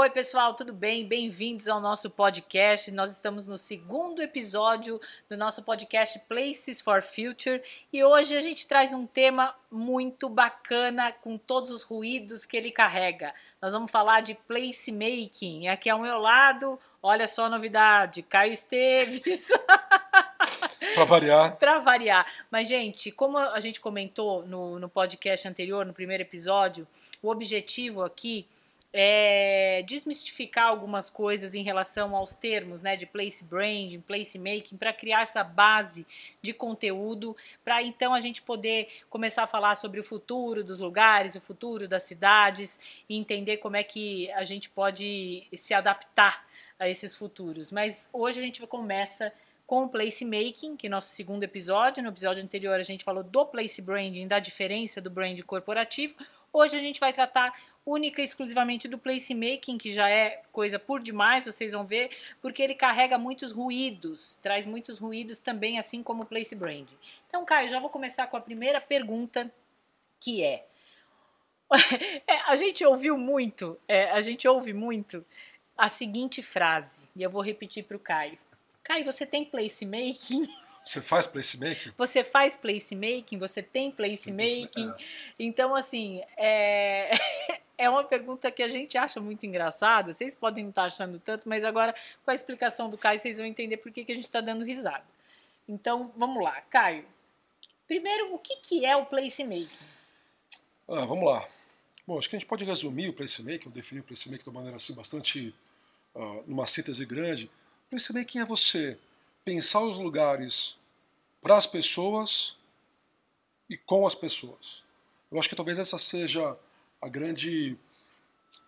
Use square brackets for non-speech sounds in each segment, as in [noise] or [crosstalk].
Oi, pessoal, tudo bem? Bem-vindos ao nosso podcast. Nós estamos no segundo episódio do nosso podcast Places for Future e hoje a gente traz um tema muito bacana com todos os ruídos que ele carrega. Nós vamos falar de placemaking. Aqui ao meu lado, olha só a novidade, Caio Esteves. [laughs] Para variar. Para variar. Mas, gente, como a gente comentou no, no podcast anterior, no primeiro episódio, o objetivo aqui é, desmistificar algumas coisas em relação aos termos né, de place branding, place making, para criar essa base de conteúdo, para então a gente poder começar a falar sobre o futuro dos lugares, o futuro das cidades e entender como é que a gente pode se adaptar a esses futuros. Mas hoje a gente começa com o place making, que é nosso segundo episódio. No episódio anterior a gente falou do place branding, da diferença do brand corporativo. Hoje a gente vai tratar única e exclusivamente do placemaking, que já é coisa por demais, vocês vão ver, porque ele carrega muitos ruídos, traz muitos ruídos também, assim como o place branding. Então, Caio, já vou começar com a primeira pergunta, que é, [laughs] é a gente ouviu muito, é, a gente ouve muito a seguinte frase, e eu vou repetir para o Caio. Caio, você tem placemaking? [laughs] Você faz placemaking? Você faz placemaking? Você tem placemaking? É. Então, assim, é... [laughs] é uma pergunta que a gente acha muito engraçada. Vocês podem não estar achando tanto, mas agora com a explicação do Caio vocês vão entender por que, que a gente está dando risada. Então vamos lá, Caio. Primeiro, o que, que é o placemaking? Ah, vamos lá. Bom, acho que a gente pode resumir o placemaking, ou definir o placemaking de uma maneira assim bastante, uh, numa síntese grande. Placemaking é você pensar os lugares para as pessoas e com as pessoas. Eu acho que talvez essa seja a grande,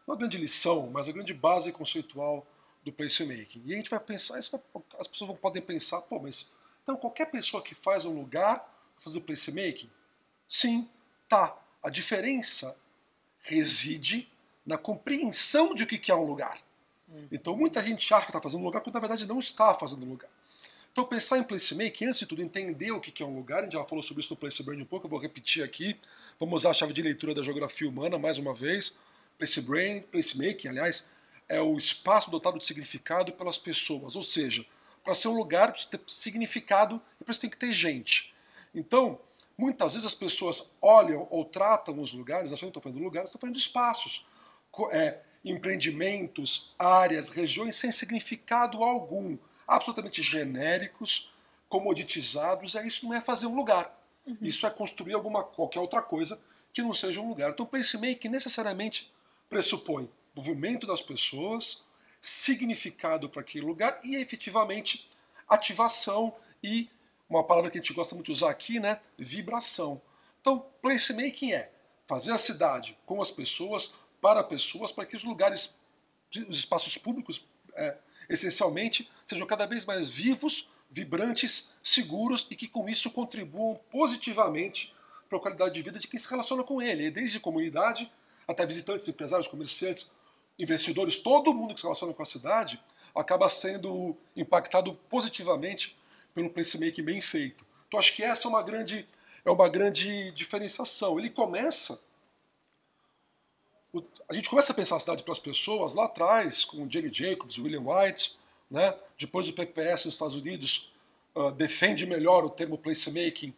não a grande lição, mas a grande base conceitual do placemaking. E a gente vai pensar, as pessoas podem pensar, pô, mas então qualquer pessoa que faz um lugar faz o placemaking? Sim, tá. A diferença reside na compreensão de o que é um lugar. Hum. Então muita gente acha que está fazendo um lugar quando na verdade não está fazendo um lugar. Então, pensar em placemaking, antes de tudo, entender o que é um lugar, a gente já falou sobre isso no Place Brand um pouco, eu vou repetir aqui. Vamos usar a chave de leitura da geografia humana mais uma vez. Place Brain, placemaking, aliás, é o espaço dotado de significado pelas pessoas, ou seja, para ser um lugar precisa ter significado e por isso tem que ter gente. Então, muitas vezes as pessoas olham ou tratam os lugares, achando que estão falando lugares, estão falando espaços, é, empreendimentos, áreas, regiões sem significado algum absolutamente genéricos, comoditizados, é isso não é fazer um lugar. Uhum. Isso é construir alguma qualquer outra coisa que não seja um lugar. Então placemaking necessariamente pressupõe movimento das pessoas, significado para aquele lugar e efetivamente ativação e uma palavra que a gente gosta muito de usar aqui, né, vibração. Então, placemaking é fazer a cidade com as pessoas, para pessoas, para que os lugares, os espaços públicos é, essencialmente, sejam cada vez mais vivos, vibrantes, seguros e que com isso contribuam positivamente para a qualidade de vida de quem se relaciona com ele, desde comunidade até visitantes, empresários, comerciantes, investidores, todo mundo que se relaciona com a cidade acaba sendo impactado positivamente pelo placemaking bem feito. Então acho que essa é uma grande, é uma grande diferenciação. Ele começa a gente começa a pensar a cidade para as pessoas lá atrás, com Jane Jacobs, William White, né? depois o PPS nos Estados Unidos uh, defende melhor o termo placemaking,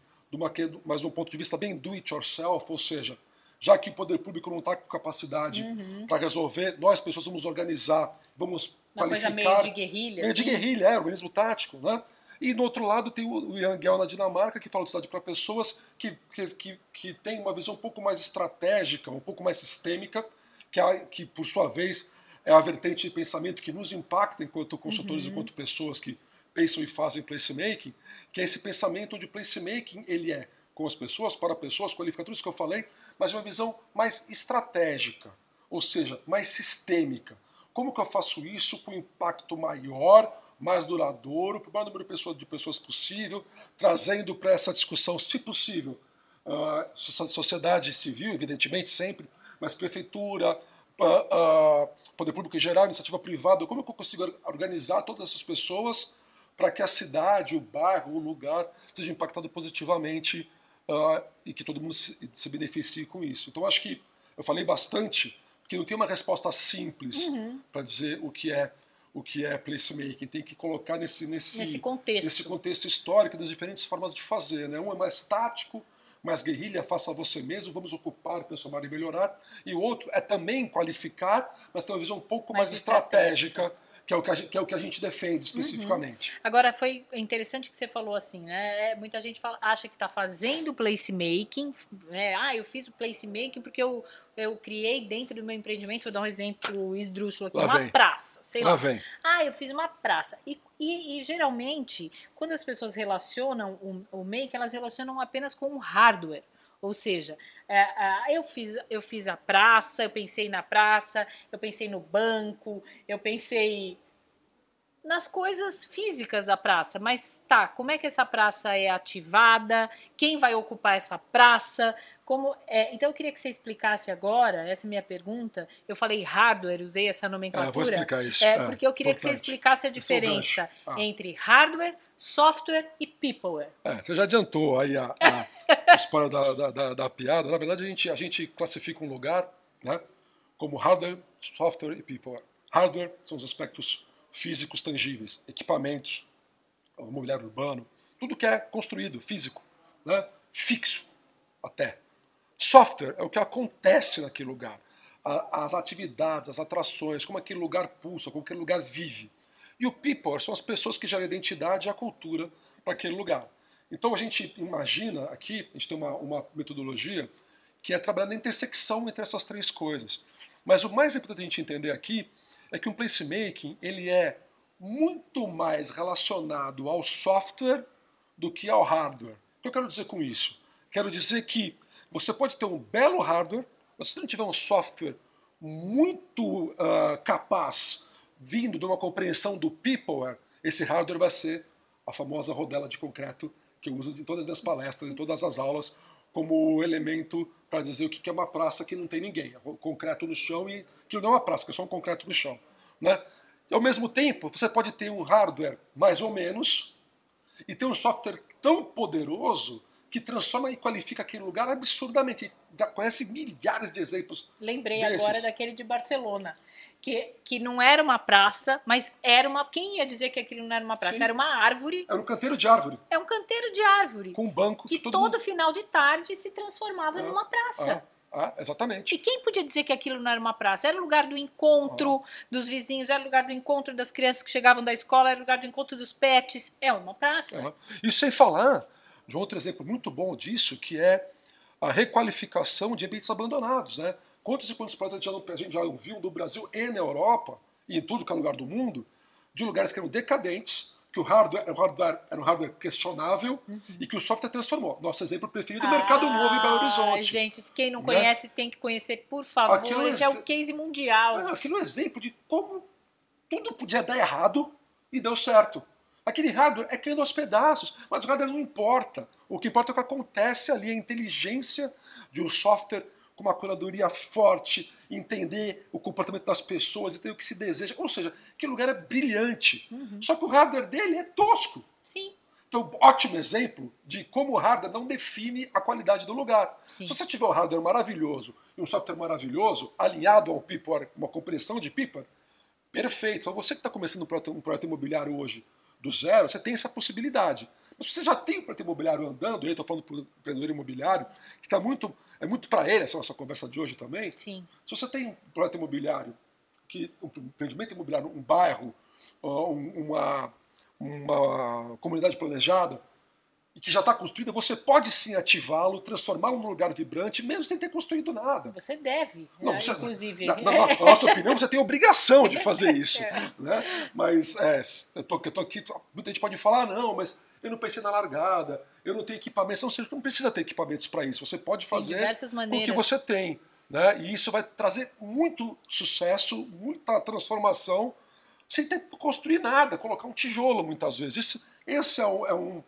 mas de um ponto de vista bem do it yourself, ou seja, já que o poder público não está com capacidade uhum. para resolver, nós pessoas vamos organizar, vamos Uma qualificar. Coisa meio de guerrilha. Meio assim? de guerrilha, é, organismo tático, né? E do outro lado tem o Jan Gell na Dinamarca, que fala de cidade para pessoas que, que, que tem uma visão um pouco mais estratégica, um pouco mais sistêmica, que, é, que por sua vez é a vertente de pensamento que nos impacta enquanto consultores, uhum. enquanto pessoas que pensam e fazem placemaking, que é esse pensamento onde o placemaking ele é com as pessoas, para pessoas, qualifica tudo isso que eu falei, mas uma visão mais estratégica, ou seja, mais sistêmica. Como que eu faço isso com impacto maior, mais duradouro, para o maior número de pessoas, de pessoas possível, trazendo para essa discussão, se possível, uh, sociedade civil, evidentemente, sempre, mas prefeitura, uh, uh, poder público em geral, iniciativa privada, como eu consigo organizar todas essas pessoas para que a cidade, o bairro, o lugar seja impactado positivamente uh, e que todo mundo se, se, beneficie com isso. Então acho que eu falei bastante, que não tem uma resposta simples uhum. para dizer o que é o que é placemaking, tem que colocar nesse, nesse, nesse, contexto. nesse contexto histórico das diferentes formas de fazer. Né? Um é mais tático, mais guerrilha, faça você mesmo, vamos ocupar, transformar e melhorar. E o outro é também qualificar, mas tem uma visão um pouco mais, mais estratégica, estratégica que é o que a gente, que é o que a gente defende especificamente. Uhum. Agora, foi interessante que você falou assim, né? É, muita gente fala, acha que está fazendo placemaking, né? Ah, eu fiz o placemaking porque eu, eu criei dentro do meu empreendimento, vou dar um exemplo esdrúxulo aqui, lá uma vem. praça, sei lá. lá. Vem. Ah, eu fiz uma praça. E, e, e geralmente, quando as pessoas relacionam o, o make, elas relacionam apenas com o hardware. Ou seja, é, é, eu, fiz, eu fiz a praça, eu pensei na praça, eu pensei no banco, eu pensei nas coisas físicas da praça. Mas tá, como é que essa praça é ativada? Quem vai ocupar essa praça? Como é, então eu queria que você explicasse agora, essa é minha pergunta. Eu falei hardware, usei essa nomenclatura. É, vou explicar isso. É, porque eu queria importante. que você explicasse a é diferença ah. entre hardware, software e peopleware. É, você já adiantou aí a, a, a [laughs] história da, da, da, da, piada. Na verdade, a gente, a gente classifica um lugar né, como hardware, software e peopleware. Hardware são os aspectos físicos tangíveis, equipamentos, mobiliário urbano, tudo que é construído, físico, né, fixo até. Software é o que acontece naquele lugar, as atividades, as atrações, como aquele lugar pulsa, como aquele lugar vive. E o people são as pessoas que geram a identidade e a cultura para aquele lugar. Então a gente imagina aqui, a gente tem uma, uma metodologia que é trabalhar na intersecção entre essas três coisas. Mas o mais importante a gente entender aqui é que um placemaking ele é muito mais relacionado ao software do que ao hardware. O que eu quero dizer com isso? Quero dizer que você pode ter um belo hardware, mas se não tiver um software muito uh, capaz vindo de uma compreensão do peopleware, esse hardware vai ser a famosa rodela de concreto que eu uso em todas as minhas palestras, em todas as aulas, como elemento para dizer o que é uma praça que não tem ninguém. É concreto no chão e que não é uma praça, que é só um concreto no chão. Né? E, ao mesmo tempo, você pode ter um hardware mais ou menos e ter um software tão poderoso que transforma e qualifica aquele lugar absurdamente. Conhece milhares de exemplos. Lembrei desses. agora daquele de Barcelona que, que não era uma praça, mas era uma. Quem ia dizer que aquilo não era uma praça? Sim. Era uma árvore. Era um canteiro de árvore. É um canteiro de árvore. Com um banco. Que todo, mundo... final de tarde se transformava ah, numa praça. Ah, ah, exatamente. E quem podia dizer que aquilo não era uma praça? Era o lugar do encontro ah. dos vizinhos, era o lugar do encontro das crianças que chegavam da escola, era o lugar do encontro dos pets. É uma praça. Isso sem falar de outro exemplo muito bom disso, que é a requalificação de ambientes abandonados. Né? Quantos e quantos projetos a gente já ouviu no Brasil e na Europa, e em tudo que é lugar do mundo, de lugares que eram decadentes, que o hardware era um hardware, era um hardware questionável uhum. e que o software transformou. Nosso exemplo preferido, o ah, Mercado Novo em Belo Horizonte. Gente, quem não né? conhece né? tem que conhecer, por favor. Aquilo Esse é, é o case mundial. É, aquilo é um exemplo de como tudo podia dar errado e deu certo. Aquele hardware é caindo aos pedaços, mas o hardware não importa. O que importa é o que acontece ali, a inteligência de um software com uma curadoria forte, entender o comportamento das pessoas, entender o que se deseja. Ou seja, aquele lugar é brilhante. Uhum. Só que o hardware dele é tosco. Sim. Então, ótimo exemplo de como o hardware não define a qualidade do lugar. Sim. Se você tiver um hardware maravilhoso e um software maravilhoso, alinhado ao PIPOR, uma compreensão de PIPOR, perfeito. Então, você que está começando um projeto, um projeto imobiliário hoje do zero, você tem essa possibilidade. Mas se você já tem um projeto imobiliário andando, eu estou falando para o empreendedor imobiliário, que está muito é muito para ele essa nossa conversa de hoje também. Sim. Se você tem um projeto imobiliário, que, um empreendimento imobiliário, um bairro, uma, uma comunidade planejada, e que já está construída, você pode sim ativá-lo, transformá-lo num lugar vibrante, mesmo sem ter construído nada. Você deve, Não, né, você, inclusive. Na, na, na, nossa opinião, você tem obrigação de fazer [laughs] isso. é. né? Mas é, eu tô, tô aqui, muita gente pode falar, não, mas eu não pensei na largada, eu não tenho equipamentos. Não, você não precisa ter equipamentos para isso. Você pode fazer com o que você tem. Né? E isso vai trazer muito sucesso, muita transformação, sem ter que construir nada, colocar um tijolo muitas vezes. Isso, esse é, um, é, um, é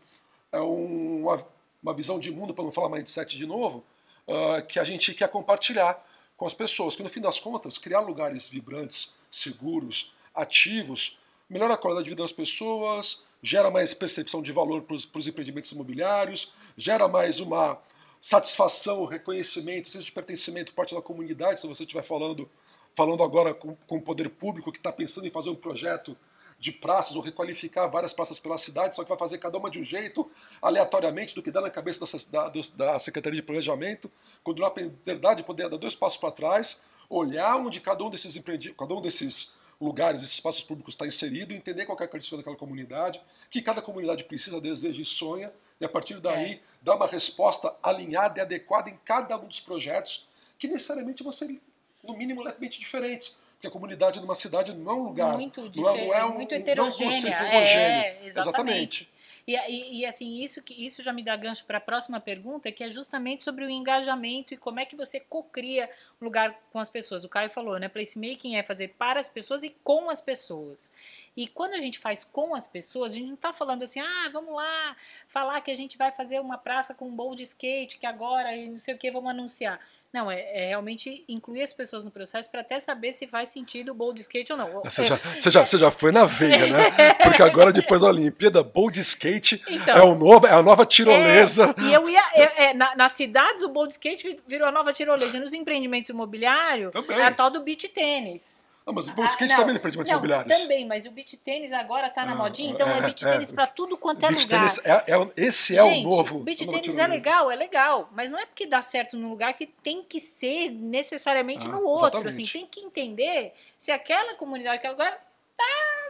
uma, uma visão de mundo, para não falar mindset de novo, uh, que a gente quer compartilhar com as pessoas. Que no fim das contas, criar lugares vibrantes, seguros, ativos, melhora a qualidade de vida das pessoas, gera mais percepção de valor para os empreendimentos imobiliários, gera mais uma satisfação, reconhecimento, senso de pertencimento parte da comunidade, se você estiver falando falando agora com, com o poder público que está pensando em fazer um projeto de praças ou requalificar várias praças pela cidade, só que vai fazer cada uma de um jeito, aleatoriamente, do que dá na cabeça da, da, Secretaria de Planejamento, quando na verdade poder dar dois passos para trás, olhar onde cada um desses cada um desses lugares, esses espaços públicos está inserido, entender qual é a característica daquela comunidade, que cada comunidade precisa, deseja e sonha, e a partir daí é. dar uma resposta alinhada e adequada em cada um dos projetos, que necessariamente vão ser, no mínimo, levemente diferentes. Porque a comunidade numa cidade não é um lugar. Muito é, não é um, muito heterogênea. Não é é, exatamente. exatamente. E, e, e, assim, isso, que, isso já me dá gancho para a próxima pergunta, que é justamente sobre o engajamento e como é que você cocria um lugar com as pessoas. O Caio falou, né? Placemaking é fazer para as pessoas e com as pessoas. E quando a gente faz com as pessoas, a gente não está falando assim, ah, vamos lá, falar que a gente vai fazer uma praça com um bowl de skate, que agora e não sei o que, vamos anunciar. Não, é, é, realmente incluir as pessoas no processo para até saber se faz sentido o bowl de skate ou não. Você já, você já, você já foi na veia, né? [laughs] Porque agora, depois da Olimpíada, bowl de skate então, é, o novo, é a nova tirolesa. É, e eu ia. é, na, nas cidades, o bowl de skate virou a nova tirolesa. E nos empreendimentos imobiliários, é a tal do beach tênis. Ah, mas o skate ah, também é empreendimentos não, imobiliários. Também, mas o beach tênis agora tá na ah, modinha, então é, é beach tênis é, para tudo quanto é lugar. Tênis é, é, esse é Gente, o novo. Beach tênis é legal, é legal, mas não é porque dá certo num lugar que tem que ser necessariamente ah, no outro. Assim, tem que entender se aquela comunidade, aquele lugar tá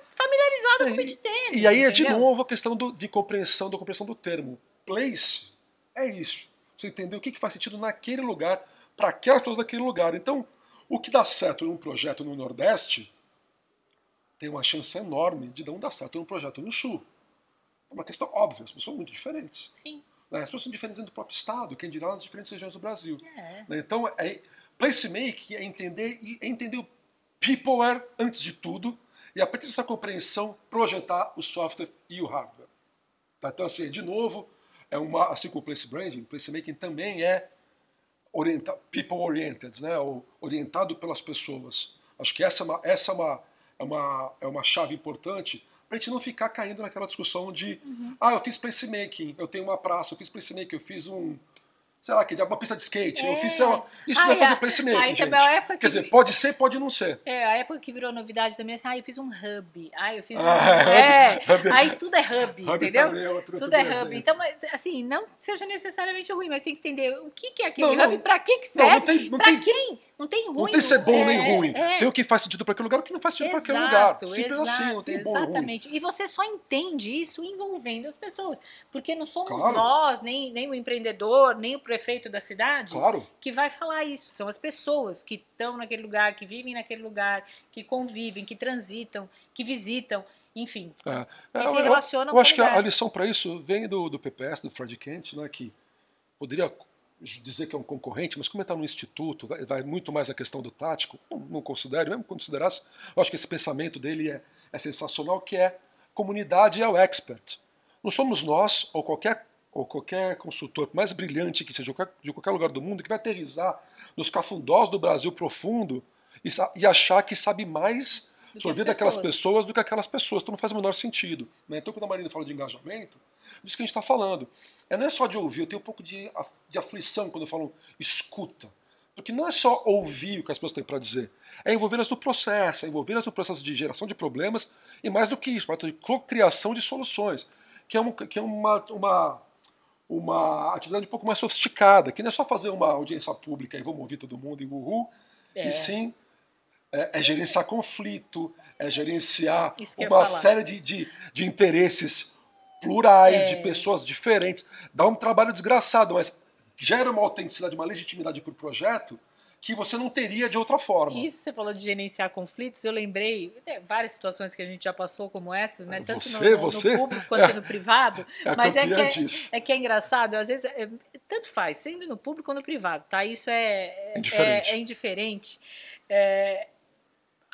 familiarizada com o beach tênis. E aí entendeu? é de novo a questão do, de compreensão, da compreensão do termo. Place é isso. Você entender o que, que faz sentido naquele lugar, para aquelas pessoas daquele lugar. Então, o que dá certo num projeto no Nordeste tem uma chance enorme de não dar certo num projeto no Sul. É uma questão óbvia, as pessoas são muito diferentes. Sim. Né? As pessoas são diferentes dentro do próprio Estado, quem dirá nas diferentes regiões do Brasil. É. Né? Então, é, placemaking é entender, é entender o peopleware antes de tudo, e a partir dessa compreensão, projetar o software e o hardware. Tá? Então, assim, de novo, é uma, assim como o place branding, o placemaking também é orienta, people oriented, né? Ou orientado pelas pessoas. Acho que essa é uma, essa é uma, é uma, é uma chave importante para a gente não ficar caindo naquela discussão de uhum. ah, eu fiz placemaking, eu tenho uma praça, eu fiz placemaking, eu fiz um sei lá, que uma pista de skate. É. Eu fiz, sei lá, isso ah, não é fazer placemaking, gente. Quer que... dizer, pode ser, pode não ser. É, a época que virou novidade também, assim, ah, eu fiz um hub. Ah, eu fiz um... Ah, é, hub, aí tudo é hub, hub entendeu? É outro, tudo é hub. Então, assim, não seja necessariamente ruim, mas tem que entender o que, que é aquele não, hub, para que, que serve, tem... quem? Não tem ruim. Não tem ser bom é, nem ruim. É. Tem o que faz sentido para aquele lugar e o que não faz sentido para aquele lugar. Simples exato, assim, não tem bom Exatamente. E você só entende isso envolvendo as pessoas. Porque não somos claro. nós, nem, nem o empreendedor, nem o prefeito da cidade claro. que vai falar isso. São as pessoas que estão naquele lugar, que vivem naquele lugar, que convivem, que transitam, que visitam enfim, é. é, se relacionam eu, eu acho que a, a lição para isso vem do, do PPS, do Fred Kent, né, que poderia dizer que é um concorrente, mas como ele está no instituto, vai, vai, muito mais a questão do tático, não, não considero, mesmo considerasse, eu acho que esse pensamento dele é, é sensacional, que é comunidade é o expert. Não somos nós, ou qualquer, ou qualquer consultor mais brilhante que seja de qualquer, de qualquer lugar do mundo, que vai aterrizar nos cafundós do Brasil profundo e, e achar que sabe mais a vida daquelas pessoas do que aquelas pessoas. Então não faz o menor sentido. Né? Então quando a Marina fala de engajamento, disso que a gente está falando. É, não é só de ouvir, eu tenho um pouco de, de aflição quando eu falo escuta. Porque não é só ouvir o que as pessoas têm para dizer, é envolvê-las no processo, é envolvê-las no processo de geração de problemas e mais do que isso, de criação de soluções, que é, um, que é uma, uma, uma atividade um pouco mais sofisticada, que não é só fazer uma audiência pública e vamos ouvir todo mundo e uhul, é. e sim é, é, gerenciar conflito, é gerenciar uma série de, de, de interesses plurais, é. de pessoas diferentes. Dá um trabalho desgraçado, mas gera uma autenticidade, uma legitimidade para o projeto que você não teria de outra forma. Isso você falou de gerenciar conflitos, eu lembrei várias situações que a gente já passou como essas, né? Tanto você, no, no, você? no público quanto é, no privado. [laughs] É mas é que é, é, que é engraçado, às vezes é, tanto faz, sendo no público ou no privado, tá? Isso é, é indiferente. É, indiferente.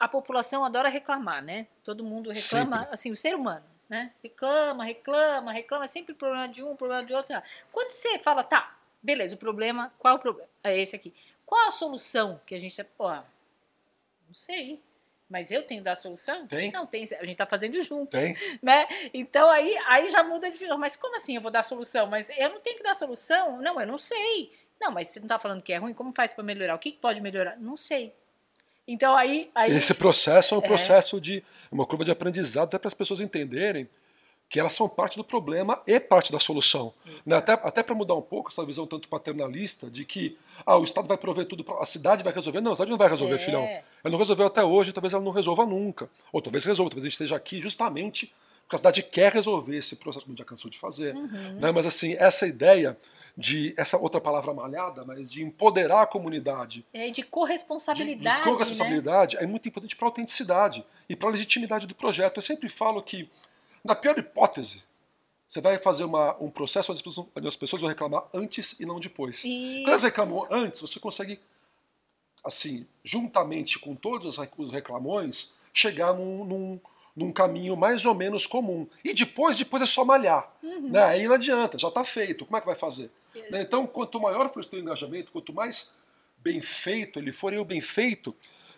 A população adora reclamar, né? Todo mundo reclama, Sempre. assim, o ser humano né? Reclama, reclama, reclama, sempre problema de um, problema de outro. Quando você fala, tá, beleza, o problema, qual é o problema? É esse aqui. Qual a solução que a gente. Pô, não sei. Mas eu tenho que dar a solução? Tem. Não, tem. A gente tá fazendo junto. Tem. [laughs] Né? Então aí, aí já muda de. Mas como assim eu vou dar a solução? Mas eu não tenho que dar a solução? Não, eu não sei. Não, mas você não tá falando que é ruim? Como faz para melhorar? O que pode melhorar? Não sei. Então aí, aí... Esse processo é um processo é. de uma curva de aprendizado até para as pessoas entenderem que elas são parte do problema e parte da solução. Né? Até, até para mudar um pouco essa visão tanto paternalista de que ah, o Estado vai prover tudo, a cidade vai resolver. Não, a cidade não vai resolver, é. filhão. Ela não resolveu até hoje, talvez ela não resolva nunca. Ou talvez resolva, talvez a gente esteja aqui justamente porque a cidade quer resolver esse processo, como já cansou de fazer. Uhum. Né? Mas assim, essa ideia de, essa outra palavra malhada, mas de empoderar a comunidade. É, de corresponsabilidade. De, de corresponsabilidade né? é muito importante para a autenticidade e para a legitimidade do projeto. Eu sempre falo que na pior hipótese, você vai fazer uma, um processo onde as, pessoas, vão reclamar antes e não depois. Isso. Quando elas reclamam antes, você consegue, assim, juntamente com todos os reclamões, chegar num, num, num caminho mais ou menos comum. E depois, depois é só malhar. Uhum. Né? Aí não adianta, já está feito. Como é que vai fazer? Né? Então, quanto maior for o seu engajamento, quanto mais bem feito ele for, e o bem feito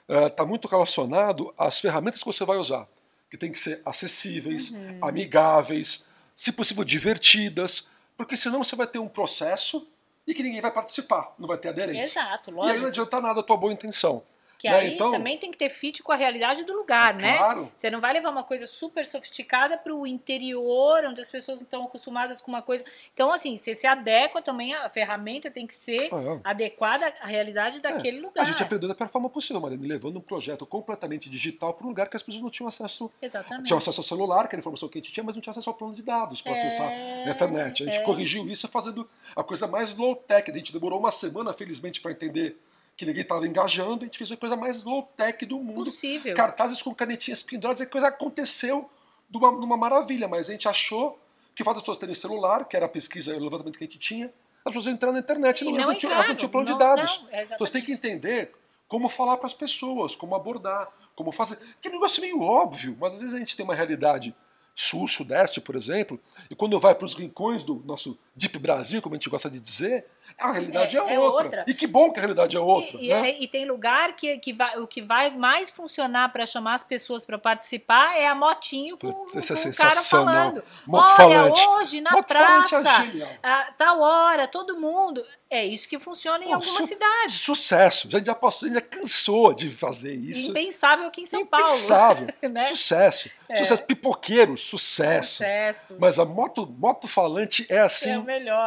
está uh, muito relacionado às ferramentas que você vai usar que tem que ser acessíveis, uhum. amigáveis, se possível divertidas, porque senão você vai ter um processo e que ninguém vai participar, não vai ter aderência. Exato, lógico. E aí não adianta nada a tua boa intenção. Que né? aí então, também tem que ter fit com a realidade do lugar, é, né? Claro. Você não vai levar uma coisa super sofisticada para o interior, onde as pessoas estão acostumadas com uma coisa. Então, assim, você se adequa também, a ferramenta tem que ser ah, é. adequada à realidade daquele é. lugar. A gente aprendeu da pior forma possível, Mariana, levando um projeto completamente digital para um lugar que as pessoas não tinham acesso. Exatamente. Tinham acesso ao celular, que era a informação que a gente tinha, mas não tinha acesso ao plano de dados para é... acessar a internet. A gente é. corrigiu isso fazendo a coisa mais low-tech. A gente demorou uma semana, felizmente, para entender que ninguém estava engajando, a gente fez a coisa mais low-tech do mundo. Possível. Cartazes com canetinhas penduradas, a coisa aconteceu de uma, de uma maravilha, mas a gente achou que o fato das pessoas terem celular, que era a pesquisa, o levantamento que a gente tinha, as pessoas entraram na internet, não, não, não, tinham, elas não tinham plano não, de dados. Não, então você tem que entender como falar para as pessoas, como abordar, como fazer. Que negócio meio óbvio, mas às vezes a gente tem uma realidade sul, sudeste, por exemplo, e quando vai para os rincões do nosso Deep Brasil, como a gente gosta de dizer, a realidade é, é, é outra. outra. E que bom que a realidade é outra. E, né? e, e tem lugar que, que vai, o que vai mais funcionar para chamar as pessoas para participar é a motinho com, com, Essa com o cara falando. Moto Olha, falante. hoje na Moto praça, é a, tal hora, todo mundo. É isso que funciona em Pô, algumas su cidades. Sucesso. A gente já passou, já cansou de fazer isso. Impensável aqui em São Impensável. Paulo. [laughs] né? Sucesso. É. Sucesso. Pipoqueiro, sucesso. Sucesso. Mas a moto, moto falante é assim é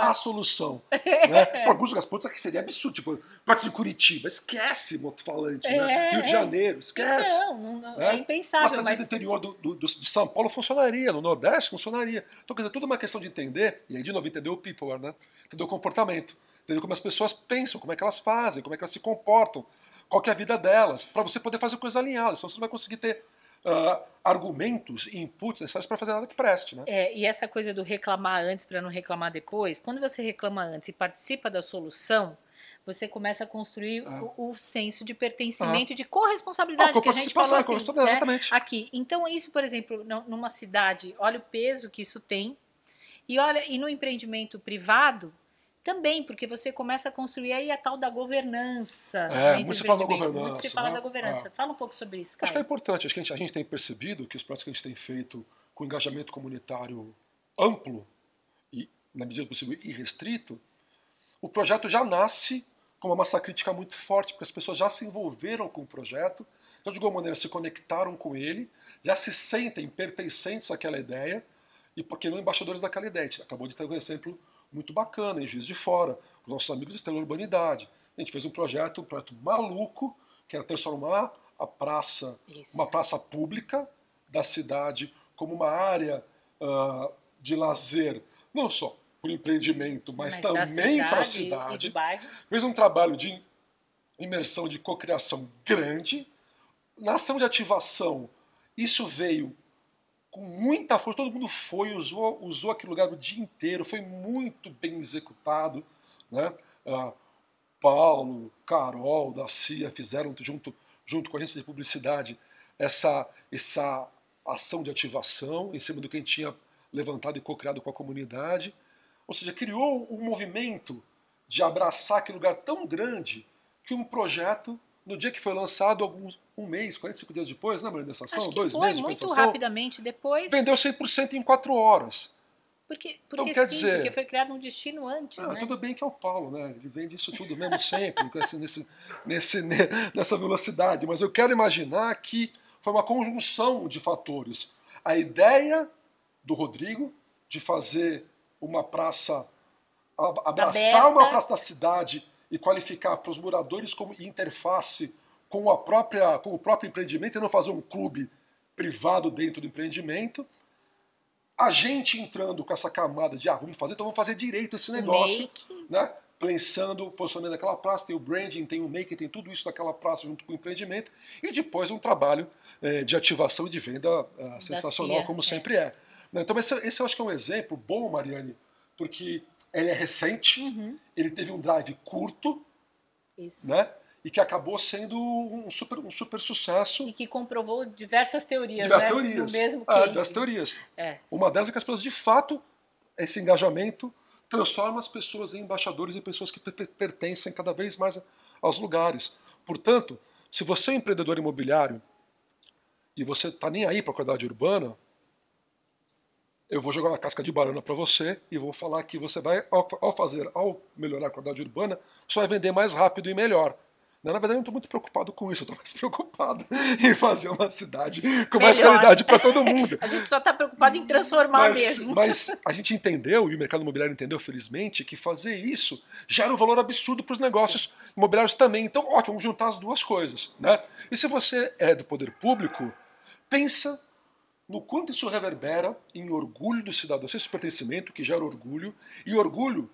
a solução. [laughs] né? Para alguns lugares, que seria absurdo. Tipo, parte de Curitiba, esquece moto falante. Né? É, né? Rio de Janeiro, esquece. Não, não, é, é impensável. Mas, mas... do interior do, do, do, de São Paulo funcionaria, no Nordeste funcionaria. Então, quer dizer, tudo uma questão de entender, e aí de novo, entender o people, né? entender o comportamento entender como as pessoas pensam, como é que elas fazem, como é que elas se comportam, qual é a vida delas, para você poder fazer coisas alinhadas, senão você não vai conseguir ter uh, argumentos e inputs necessários para fazer nada que preste. Né? É, e essa coisa do reclamar antes para não reclamar depois, quando você reclama antes e participa da solução, você começa a construir ah. o, o, senso de pertencimento e de corresponsabilidade ah, que a gente falou assim, né? aqui. Então, isso, por exemplo, numa cidade, olha o peso que isso tem. E olha, e no empreendimento privado, também, porque você começa a construir aí a tal da governança. É, muito se fala da governança. Muito se fala né? da governança. É. Fala um pouco sobre isso, cara. Acho que é importante. Acho que a gente, a gente tem percebido que os projetos que a gente tem feito com engajamento comunitário amplo e, na medida do possível, irrestrito, o projeto já nasce com uma massa crítica muito forte, porque as pessoas já se envolveram com o projeto, então, de alguma maneira, se conectaram com ele, já se sentem pertencentes àquela ideia, e porque não embaixadores daquela ideia. A gente acabou de ter um exemplo muito bacana em Juiz de Fora, com nossos amigos da Estrela Urbanidade. A gente fez um projeto, um projeto maluco, que era transformar a praça, Isso. uma praça pública da cidade, como uma área uh, de lazer, não só para o empreendimento, mas, mas também para a cidade. Fez um trabalho de imersão, de cocriação grande. Na ação de ativação, isso veio com muita força, todo mundo foi, usou, usou aquele lugar o dia inteiro, foi muito bem executado. Né? Ah, Paulo, Carol, da CIA fizeram junto, junto com a agência de publicidade essa, essa ação de ativação em cima do que a gente tinha levantado e co-criado com a comunidade. Ou seja, criou um movimento de abraçar aquele lugar tão grande que um projeto no dia que foi lançado, alguns, um mês, 45 dias depois, lembra dessa ação? Dois meses de muito rapidamente depois. Vendeu 100% em 4 horas. Porque, porque Então, quer sim, dizer- porque foi criado um destino antes, Ah, né? Tudo bem que é o Paulo, né? Ele vende isso tudo mesmo sempre, com esse- nesse, nesse, ne- nessa velocidade. Mas eu quero imaginar que foi uma conjunção de fatores. A ideia do Rodrigo de fazer uma praça, abraçar Aberta. uma praça da cidade e qualificar para os moradores como interface com, a própria, com o próprio empreendimento e não fazer um clube privado dentro do empreendimento. A gente entrando com essa camada de, ah, vamos fazer, então vamos fazer direito esse negócio make. né? pensando o posicionamento daquela praça, tem o branding, tem o make, tem tudo isso daquela praça junto com o empreendimento, e depois um trabalho eh, de ativação e de venda ah, sensacional, CIA, como é. sempre é. Então esse, esse eu acho que é um exemplo bom, Mariane, porque ele é recente, Uhum, ele teve um drive curto, isso. né? e que acabou sendo um super, um super sucesso. E que comprovou diversas teorias, Diversas né? teorias. No mesmo Ah, case. diversas teorias. É. Uma delas é que as pessoas, de fato, esse engajamento transforma as pessoas em embaixadores e pessoas que per- per- pertencem cada vez mais aos lugares. Portanto, se você é um empreendedor imobiliário e você está nem aí para a qualidade urbana, eu vou jogar uma casca de banana para você e vou falar que você vai, ao, ao fazer, ao melhorar a qualidade urbana, você vai vender mais rápido e melhor. Na verdade, eu não estou muito preocupado com isso, eu estou mais [laughs] preocupado em fazer uma cidade com mais Melhor. qualidade para todo mundo. [laughs] A gente só está preocupado em transformar Mas, mesmo. mas a gente entendeu, e o mercado imobiliário entendeu, felizmente, que fazer isso gera um valor absurdo para os negócios imobiliários também. Então, ótimo, vamos juntar as duas coisas. Né? E se você é do poder público, pensa no quanto isso reverbera em orgulho do cidadão, senso de pertencimento, que gera orgulho, e orgulho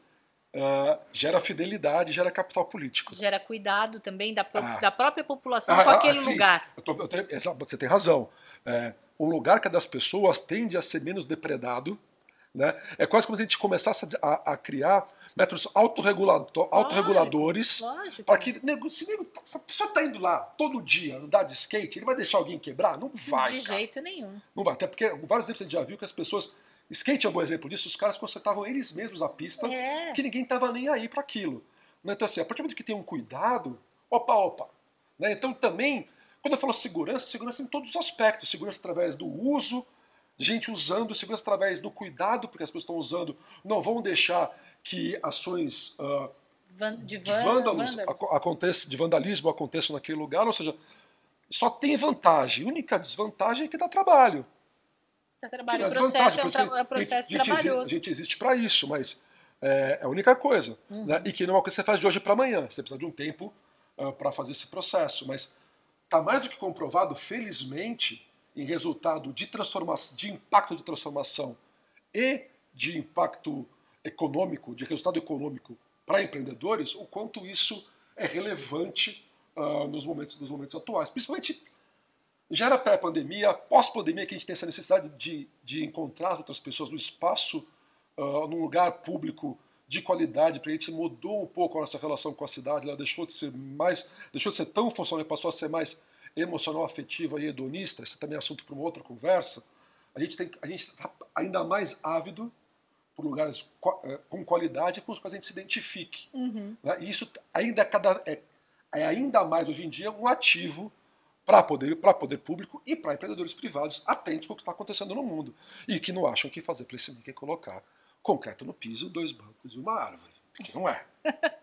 ah, gera fidelidade, gera capital político. Gera cuidado também da, Ah. da própria população Ah, com ah, aquele lugar. Eu tô- eu tenho- você tem razão. É, um lugar que é das pessoas tende a ser menos depredado. Né? É quase como se a gente começasse a, a criar métodos autorregulato- autorreguladores Lógico. para que nego, se, nego, se a pessoa está indo lá todo dia andar de skate, ele vai deixar alguém quebrar? Não vai. de cara. jeito nenhum. Não vai. Até porque vários exemplos a gente já viu que as pessoas. Skate é um bom exemplo disso, os caras consertavam eles mesmos a pista É. que ninguém estava nem aí para aquilo. Né? Então, assim, a partir do momento que tem um cuidado, opa, opa. Né? Então, também, quando eu falo segurança, segurança em todos os aspectos. Segurança através do uso, gente usando, segurança através do cuidado, porque as pessoas estão usando, não vão deixar que ações ah, Van- de, de vândalos vândalos. de vandalismo aconteçam naquele lugar, ou seja, só tem vantagem. A única desvantagem é que dá trabalho. Tá trabalho. O As processo é um, tra- é um processo a gente, trabalhoso. A gente existe para isso, mas é, é a única coisa. Uhum. Né? E que não é uma coisa que você faz de hoje para amanhã. Você precisa de um tempo para fazer esse processo. Mas está mais do que comprovado, felizmente, em resultado de transformação, de impacto de transformação e de impacto econômico, de resultado econômico para empreendedores, o quanto isso é relevante ah, nos, momentos, nos momentos atuais. Principalmente já era pré-pandemia, pós-pandemia, que a gente tem essa necessidade de, de encontrar outras pessoas no espaço, ah, num lugar público de qualidade, para a gente mudou um pouco a nossa relação com a cidade, ela deixou de ser mais, deixou de ser tão funcional, passou a ser mais emocional, afetiva e hedonista, isso também é assunto para uma outra conversa. A gente tem, a gente está ainda mais ávido por lugares eh, com qualidade com os quais a gente se identifique. Uhum. Né? E isso ainda é, cada, é, é ainda mais hoje em dia um ativo para poder, para poder público e para empreendedores privados atentos com o que está acontecendo no mundo e que não acham que fazer crescimento é colocar concreto no piso, dois bancos e uma árvore. Que não é. [laughs]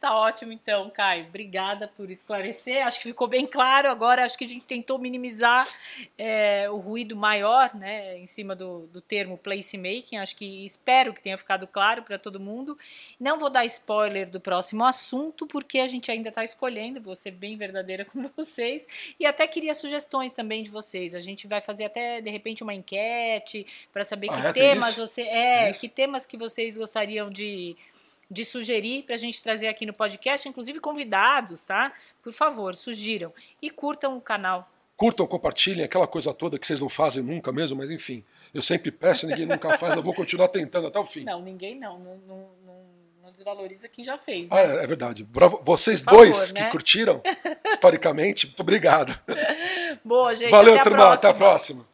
Tá ótimo então, Caio. Obrigada por esclarecer. Acho que ficou bem claro. Agora acho que a gente tentou minimizar é, o ruído maior, né, em cima do, do termo placemaking. Acho que espero que tenha ficado claro para todo mundo. Não vou dar spoiler do próximo assunto, porque a gente ainda está escolhendo. Vou ser bem verdadeira [laughs] com vocês. E até queria sugestões também de vocês. A gente vai fazer até de repente uma enquete para saber Ah, que é? Tem temas você é, isso? que temas que vocês gostariam de de sugerir para a gente trazer aqui no podcast, inclusive convidados, tá? Por favor, sugiram. E curtam o canal. Curtam, compartilhem, aquela coisa toda que vocês não fazem nunca mesmo, mas enfim. Eu sempre peço, ninguém nunca faz, eu vou continuar tentando até o fim. Não, ninguém não. Não, não, não- desvaloriza quem já fez. Ah, Né? é, é verdade. Pra vocês favor, dois né? que curtiram, historicamente, muito obrigado. [laughs] Boa, gente. Valeu, até a turma. Até a próxima.